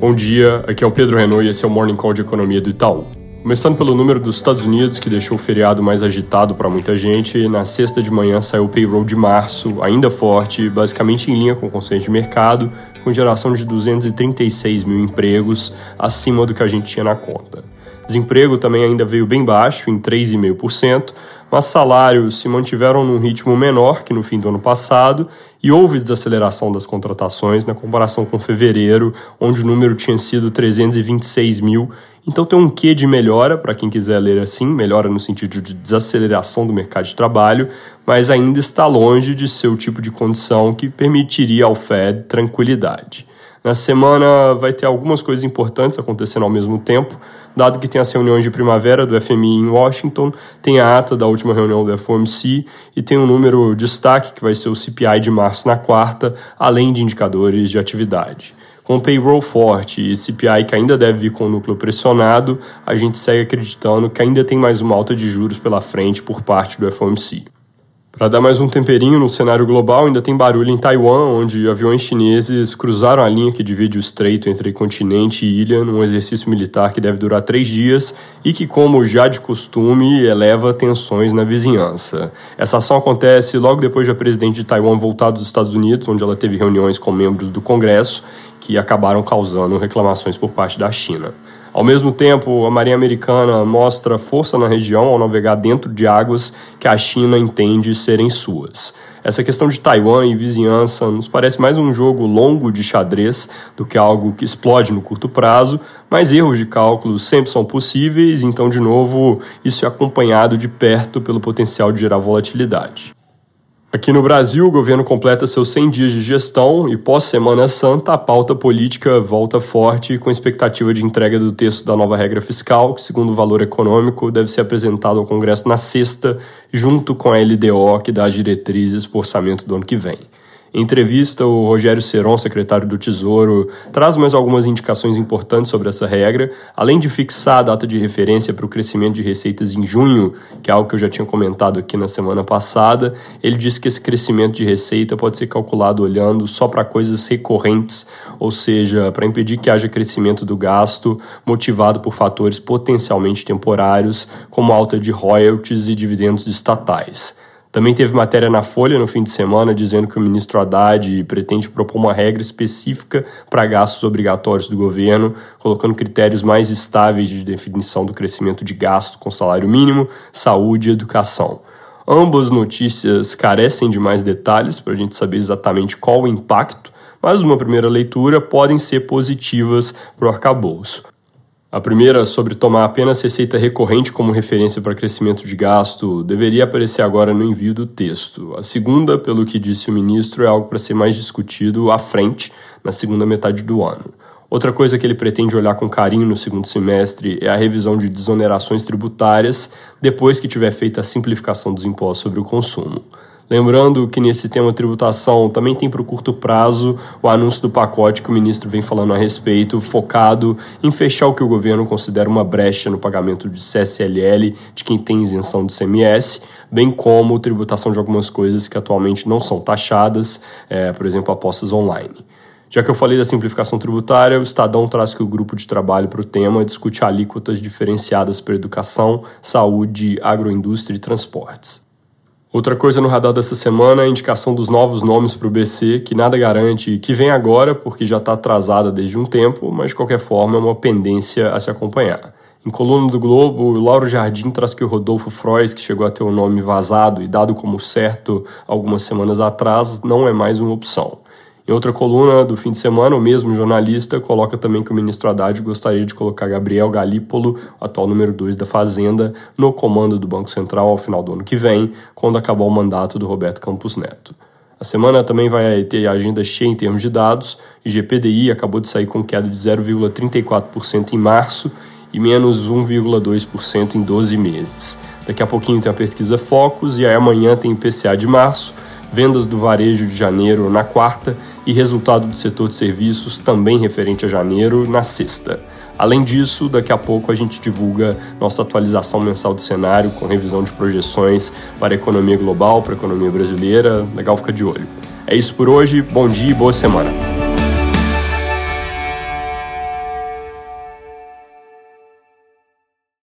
Bom dia, aqui é o Pedro Renault e esse é o Morning Call de Economia do Itaú. Começando pelo número dos Estados Unidos, que deixou o feriado mais agitado para muita gente, na sexta de manhã saiu o payroll de março, ainda forte, basicamente em linha com o consenso de mercado, com geração de 236 mil empregos, acima do que a gente tinha na conta. Desemprego também ainda veio bem baixo, em 3,5%, mas salários se mantiveram num ritmo menor que no fim do ano passado e houve desaceleração das contratações na comparação com fevereiro, onde o número tinha sido 326 mil. Então tem um quê de melhora, para quem quiser ler assim, melhora no sentido de desaceleração do mercado de trabalho, mas ainda está longe de ser o tipo de condição que permitiria ao Fed tranquilidade. Na semana vai ter algumas coisas importantes acontecendo ao mesmo tempo, dado que tem as reuniões de primavera do FMI em Washington, tem a ata da última reunião do FOMC e tem um número de destaque que vai ser o CPI de março na quarta, além de indicadores de atividade. Com o payroll forte e CPI que ainda deve vir com o núcleo pressionado, a gente segue acreditando que ainda tem mais uma alta de juros pela frente por parte do FOMC. Para dar mais um temperinho no cenário global, ainda tem barulho em Taiwan, onde aviões chineses cruzaram a linha que divide o estreito entre continente e ilha num exercício militar que deve durar três dias e que, como já de costume, eleva tensões na vizinhança. Essa ação acontece logo depois de a presidente de Taiwan voltar dos Estados Unidos, onde ela teve reuniões com membros do Congresso que acabaram causando reclamações por parte da China. Ao mesmo tempo, a Marinha Americana mostra força na região ao navegar dentro de águas que a China entende serem suas. Essa questão de Taiwan e vizinhança nos parece mais um jogo longo de xadrez do que algo que explode no curto prazo, mas erros de cálculo sempre são possíveis, então, de novo, isso é acompanhado de perto pelo potencial de gerar volatilidade. Aqui no Brasil, o governo completa seus 100 dias de gestão e, pós-Semana Santa, a pauta política volta forte com expectativa de entrega do texto da nova regra fiscal, que, segundo o valor econômico, deve ser apresentado ao Congresso na sexta, junto com a LDO, que dá as diretrizes para o orçamento do ano que vem. Em entrevista, o Rogério Seron, secretário do Tesouro, traz mais algumas indicações importantes sobre essa regra, além de fixar a data de referência para o crescimento de receitas em junho, que é algo que eu já tinha comentado aqui na semana passada. Ele diz que esse crescimento de receita pode ser calculado olhando só para coisas recorrentes, ou seja, para impedir que haja crescimento do gasto motivado por fatores potencialmente temporários, como alta de royalties e dividendos estatais. Também teve matéria na Folha no fim de semana dizendo que o ministro Haddad pretende propor uma regra específica para gastos obrigatórios do governo, colocando critérios mais estáveis de definição do crescimento de gasto com salário mínimo, saúde e educação. Ambas notícias carecem de mais detalhes para a gente saber exatamente qual o impacto, mas numa primeira leitura podem ser positivas para o arcabouço. A primeira, sobre tomar apenas receita recorrente como referência para crescimento de gasto, deveria aparecer agora no envio do texto. A segunda, pelo que disse o ministro, é algo para ser mais discutido à frente, na segunda metade do ano. Outra coisa que ele pretende olhar com carinho no segundo semestre é a revisão de desonerações tributárias depois que tiver feita a simplificação dos impostos sobre o consumo. Lembrando que nesse tema tributação também tem para o curto prazo o anúncio do pacote que o ministro vem falando a respeito, focado em fechar o que o governo considera uma brecha no pagamento de CSLL de quem tem isenção do CMS, bem como tributação de algumas coisas que atualmente não são taxadas, é, por exemplo, apostas online. Já que eu falei da simplificação tributária, o Estadão traz que o grupo de trabalho para o tema discute alíquotas diferenciadas para educação, saúde, agroindústria e transportes. Outra coisa no radar dessa semana é a indicação dos novos nomes para o BC, que nada garante que vem agora, porque já está atrasada desde um tempo, mas de qualquer forma é uma pendência a se acompanhar. Em coluna do Globo, o Lauro Jardim traz que o Rodolfo Frois, que chegou a ter o nome vazado e dado como certo algumas semanas atrás, não é mais uma opção. Em outra coluna do fim de semana, o mesmo jornalista coloca também que o ministro Haddad gostaria de colocar Gabriel Galípolo, atual número 2 da Fazenda, no comando do Banco Central ao final do ano que vem, quando acabar o mandato do Roberto Campos Neto. A semana também vai ter a agenda cheia em termos de dados. O GPDI acabou de sair com queda de 0,34% em março e menos 1,2% em 12 meses. Daqui a pouquinho tem a pesquisa Focus e aí amanhã tem o IPCA de março, vendas do varejo de janeiro na quarta e resultado do setor de serviços também referente a janeiro na sexta. Além disso, daqui a pouco a gente divulga nossa atualização mensal do cenário com revisão de projeções para a economia global, para a economia brasileira. Legal ficar de olho. É isso por hoje, bom dia e boa semana.